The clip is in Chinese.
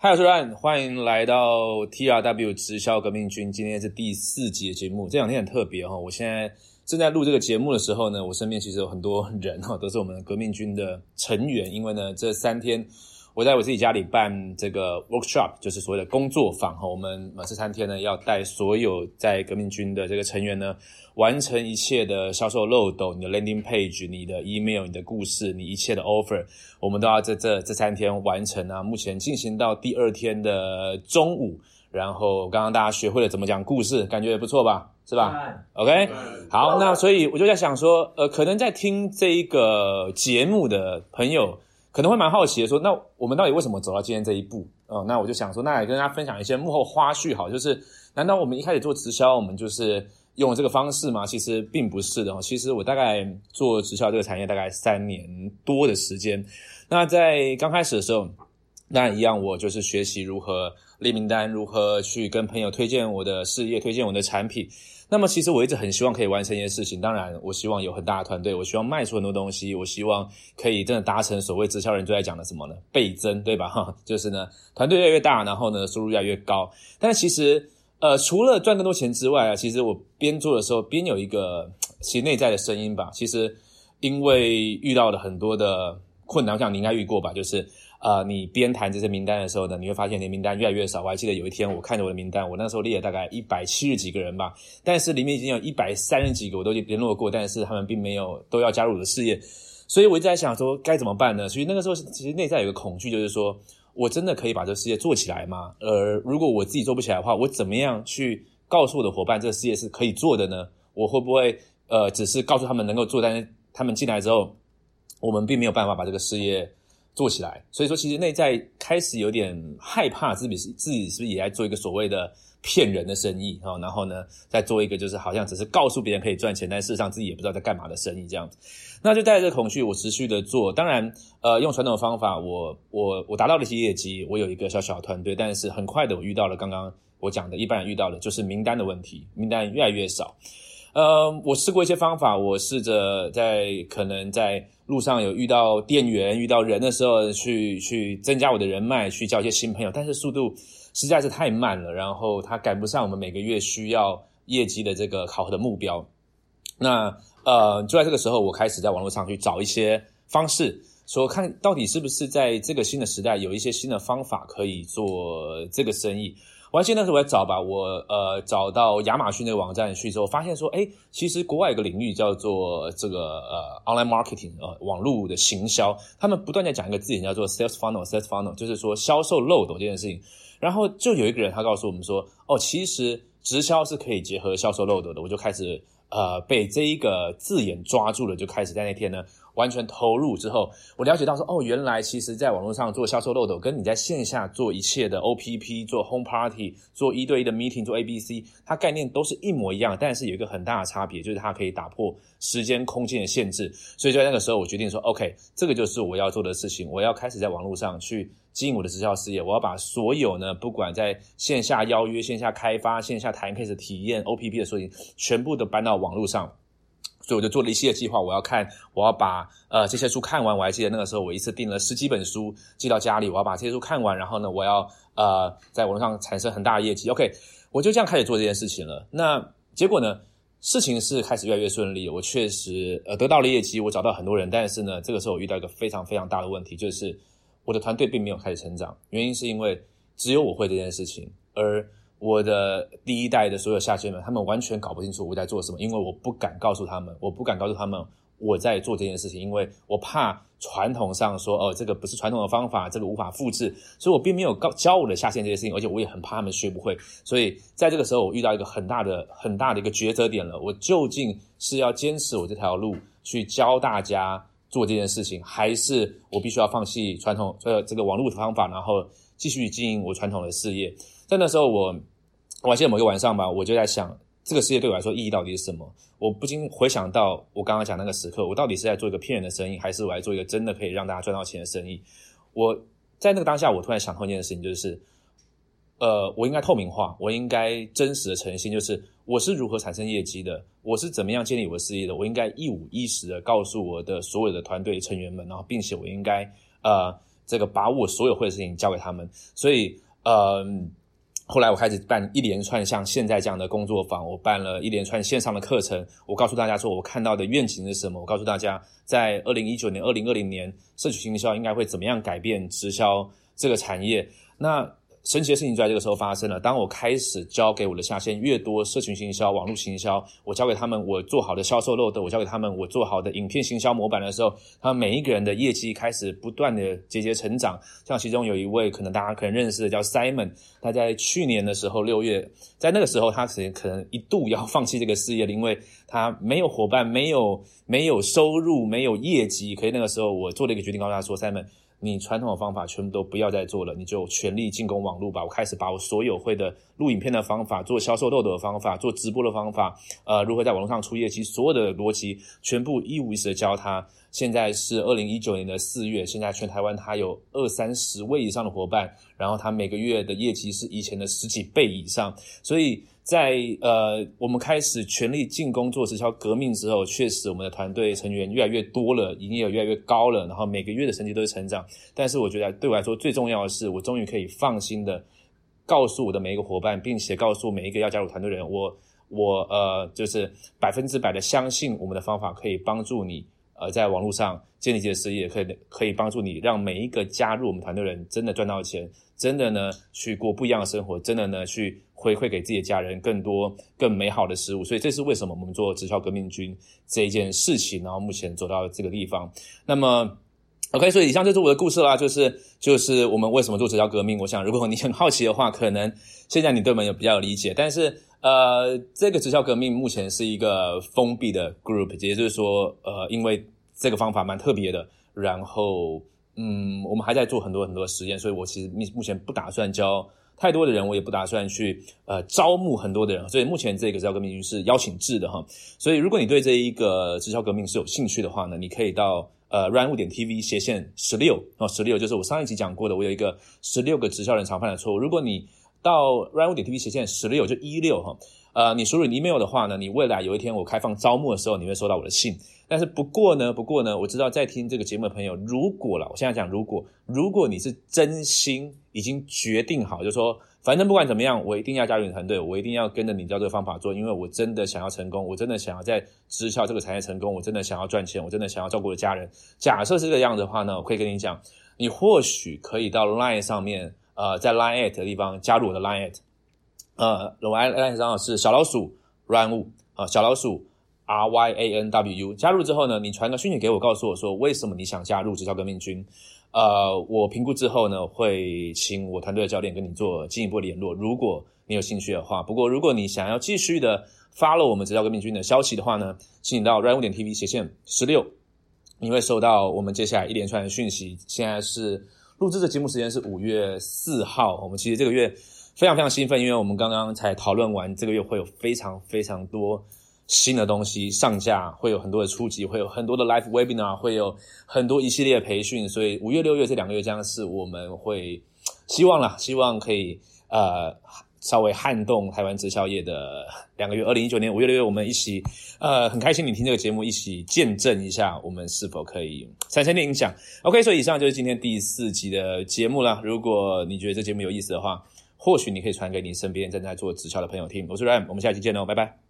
嗨，我是 Ryan，欢迎来到 TRW 直销革命军。今天是第四集的节目，这两天很特别哈。我现在正在录这个节目的时候呢，我身边其实有很多人哈，都是我们革命军的成员。因为呢，这三天我在我自己家里办这个 workshop，就是所谓的工作坊哈。我们这三天呢，要带所有在革命军的这个成员呢。完成一切的销售漏斗，你的 landing page，你的 email，你的故事，你一切的 offer，我们都要在这这三天完成啊。目前进行到第二天的中午，然后刚刚大家学会了怎么讲故事，感觉也不错吧？是吧？OK，好，那所以我就在想说，呃，可能在听这一个节目的朋友可能会蛮好奇的，说，那我们到底为什么走到今天这一步？哦，那我就想说，那也跟大家分享一些幕后花絮，好，就是难道我们一开始做直销，我们就是。用这个方式吗？其实并不是的其实我大概做直销这个产业大概三年多的时间。那在刚开始的时候，那一样，我就是学习如何列名单，如何去跟朋友推荐我的事业，推荐我的产品。那么其实我一直很希望可以完成一件事情。当然，我希望有很大的团队，我希望卖出很多东西，我希望可以真的达成所谓直销人最爱讲的什么呢？倍增，对吧？哈，就是呢，团队越来越大，然后呢，收入越来越高。但其实。呃，除了赚更多钱之外啊，其实我边做的时候边有一个其实内在的声音吧。其实因为遇到了很多的困难，我想你应该遇过吧。就是呃，你边谈这些名单的时候呢，你会发现你的名单越来越少。我还记得有一天我看着我的名单，我那时候列了大概一百七十几个人吧，但是里面已经有一百三十几个我都联络过，但是他们并没有都要加入我的事业，所以我一直在想说该怎么办呢？所以那个时候其实内在有个恐惧，就是说。我真的可以把这个事业做起来吗？呃，如果我自己做不起来的话，我怎么样去告诉我的伙伴这个事业是可以做的呢？我会不会呃，只是告诉他们能够做，但是他们进来之后，我们并没有办法把这个事业做起来。所以说，其实内在开始有点害怕自己是自己是不是也在做一个所谓的。骗人的生意啊，然后呢，再做一个就是好像只是告诉别人可以赚钱，但事实上自己也不知道在干嘛的生意这样子，那就带着恐惧，我持续的做。当然，呃，用传统的方法，我我我达到了一些业绩，我有一个小小的团队，但是很快的我遇到了刚刚我讲的一般人遇到的，就是名单的问题，名单越来越少。呃，我试过一些方法，我试着在可能在路上有遇到店员、遇到人的时候，去去增加我的人脉，去交一些新朋友，但是速度。实在是太慢了，然后它赶不上我们每个月需要业绩的这个考核的目标。那呃，就在这个时候，我开始在网络上去找一些方式，说看到底是不是在这个新的时代有一些新的方法可以做这个生意。我还记得那时候我在找吧，我呃找到亚马逊那个网站去之后，发现说，哎，其实国外有个领域叫做这个呃 online marketing 呃网络的行销，他们不断在讲一个字眼叫做 sales funnel，sales funnel 就是说销售漏斗这件事情。然后就有一个人，他告诉我们说：“哦，其实直销是可以结合销售漏斗的。”我就开始呃被这一个字眼抓住了，就开始在那天呢完全投入之后，我了解到说：“哦，原来其实在网络上做销售漏斗，跟你在线下做一切的 OPP、做 Home Party、做一对一的 Meeting、做 ABC，它概念都是一模一样，但是有一个很大的差别，就是它可以打破时间空间的限制。所以在那个时候，我决定说：OK，这个就是我要做的事情，我要开始在网络上去。”经营我的直销事业，我要把所有呢，不管在线下邀约、线下开发、线下谈 case 体验、OPP 的事情，全部都搬到网络上。所以我就做了一系列计划，我要看，我要把呃这些书看完。我还记得那个时候，我一次订了十几本书寄到家里，我要把这些书看完，然后呢，我要呃在网络上产生很大的业绩。OK，我就这样开始做这件事情了。那结果呢，事情是开始越来越顺利，我确实呃得到了业绩，我找到很多人。但是呢，这个时候我遇到一个非常非常大的问题，就是。我的团队并没有开始成长，原因是因为只有我会这件事情，而我的第一代的所有下线们，他们完全搞不清楚我在做什么，因为我不敢告诉他们，我不敢告诉他们我在做这件事情，因为我怕传统上说哦，这个不是传统的方法，这个无法复制，所以我并没有告教我的下线这些事情，而且我也很怕他们学不会，所以在这个时候，我遇到一个很大的很大的一个抉择点了，我究竟是要坚持我这条路去教大家。做这件事情，还是我必须要放弃传统呃这个网络的方法，然后继续经营我传统的事业。在那时候，我我记得某一个晚上吧，我就在想，这个世界对我来说意义到底是什么？我不禁回想到我刚刚讲那个时刻，我到底是在做一个骗人的生意，还是我来做一个真的可以让大家赚到钱的生意？我在那个当下，我突然想通一件事情，就是。呃，我应该透明化，我应该真实的诚信，就是我是如何产生业绩的，我是怎么样建立我的事业的，我应该一五一十的告诉我的所有的团队成员们，然后并且我应该呃这个把我所有会的事情交给他们。所以，呃。后来我开始办一连串像现在这样的工作坊，我办了一连串线上的课程。我告诉大家说，我看到的愿景是什么？我告诉大家，在二零一九年、二零二零年，社区营销应该会怎么样改变直销这个产业？那。神奇的事情就在这个时候发生了。当我开始教给我的下线越多社群行销、网络行销，我教给他们我做好的销售漏斗，我教给他们我做好的影片行销模板的时候，他们每一个人的业绩开始不断的节节成长。像其中有一位可能大家可能认识的叫 Simon，他在去年的时候六月，在那个时候他可能可能一度要放弃这个事业，因为他没有伙伴，没有没有收入，没有业绩。可以那个时候我做了一个决定，告诉他说：“Simon。”你传统的方法全部都不要再做了，你就全力进攻网络吧。我开始把我所有会的录影片的方法、做销售漏斗的方法、做直播的方法，呃，如何在网络上出业绩，所有的逻辑全部一五一十的教他。现在是二零一九年的四月，现在全台湾他有二三十位以上的伙伴，然后他每个月的业绩是以前的十几倍以上，所以。在呃，我们开始全力进攻做直销革命之后，确实我们的团队成员越来越多了，营业额越来越高了，然后每个月的成绩都是成长。但是我觉得对我来说最重要的是，我终于可以放心的告诉我的每一个伙伴，并且告诉每一个要加入团队的人，我我呃就是百分之百的相信我们的方法可以帮助你呃在网络上建立自己的事业，可以可以帮助你让每一个加入我们团队的人真的赚到钱，真的呢去过不一样的生活，真的呢去。回馈给自己的家人更多更美好的事物，所以这是为什么我们做直销革命军这一件事情，然后目前走到这个地方。那么，OK，所以以上就是我的故事啦，就是就是我们为什么做直销革命。我想，如果你很好奇的话，可能现在你对我们有比较有理解。但是，呃，这个直销革命目前是一个封闭的 group，也就是说，呃，因为这个方法蛮特别的，然后，嗯，我们还在做很多很多实验，所以我其实目目前不打算教。太多的人，我也不打算去呃招募很多的人，所以目前这个直销革命是邀请制的哈。所以如果你对这一个直销革命是有兴趣的话呢，你可以到呃 run 五点 tv 斜线十六哦，十六就是我上一集讲过的，我有一个十六个直销人常犯的错误。如果你到 run 五点 tv 斜线十六就一六哈，呃，你输入 email 的话呢，你未来有一天我开放招募的时候，你会收到我的信。但是不过呢，不过呢，我知道在听这个节目的朋友，如果了，我现在讲，如果如果你是真心已经决定好，就说反正不管怎么样，我一定要加入你团队，我一定要跟着你教这个方法做，因为我真的想要成功，我真的想要在直销这个产业成功，我真的想要赚钱，我真的想要照顾我的家人。假设是这个样子的话呢，我可以跟你讲，你或许可以到 Line 上面，呃，在 Line at 的地方加入我的 Line at，呃，我 Line 账号是小老鼠 Run 五啊，小老鼠。R Y A N W U 加入之后呢，你传个讯息给我，告诉我说为什么你想加入直销革命军。呃，我评估之后呢，会请我团队的教练跟你做进一步联络。如果你有兴趣的话，不过如果你想要继续的 follow 我们直销革命军的消息的话呢，请你到 r a n 点 TV 斜线十六，你会收到我们接下来一连串的讯息。现在是录制的节目时间是五月四号，我们其实这个月非常非常兴奋，因为我们刚刚才讨论完，这个月会有非常非常多。新的东西上架会有很多的初级，会有很多的 live webinar，会有很多一系列的培训，所以五月、六月这两个月将是我们会希望啦，希望可以呃稍微撼动台湾直销业的两个月。二零一九年五月、六月，我们一起呃很开心你听这个节目，一起见证一下我们是否可以产生点影响。OK，所以以上就是今天第四集的节目了。如果你觉得这节目有意思的话，或许你可以传给你身边正在做直销的朋友听。我是 Ram，我们下期见喽，拜拜。